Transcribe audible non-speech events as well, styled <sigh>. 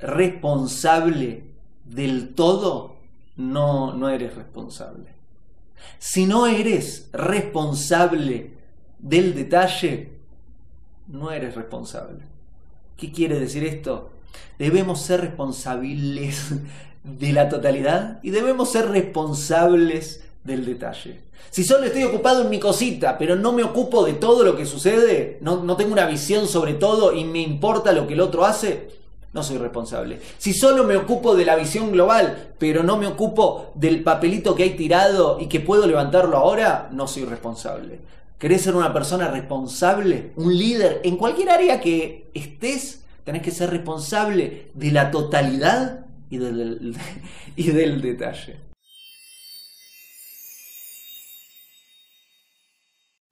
responsable del todo, no, no eres responsable. Si no eres responsable del detalle, no eres responsable. ¿Qué quiere decir esto? Debemos ser responsables de la totalidad y debemos ser responsables del detalle. Si solo estoy ocupado en mi cosita, pero no me ocupo de todo lo que sucede, no, no tengo una visión sobre todo y me importa lo que el otro hace, no soy responsable. Si solo me ocupo de la visión global, pero no me ocupo del papelito que hay tirado y que puedo levantarlo ahora, no soy responsable. ¿Querés ser una persona responsable? Un líder en cualquier área que estés, tenés que ser responsable de la totalidad y del, <laughs> y del detalle.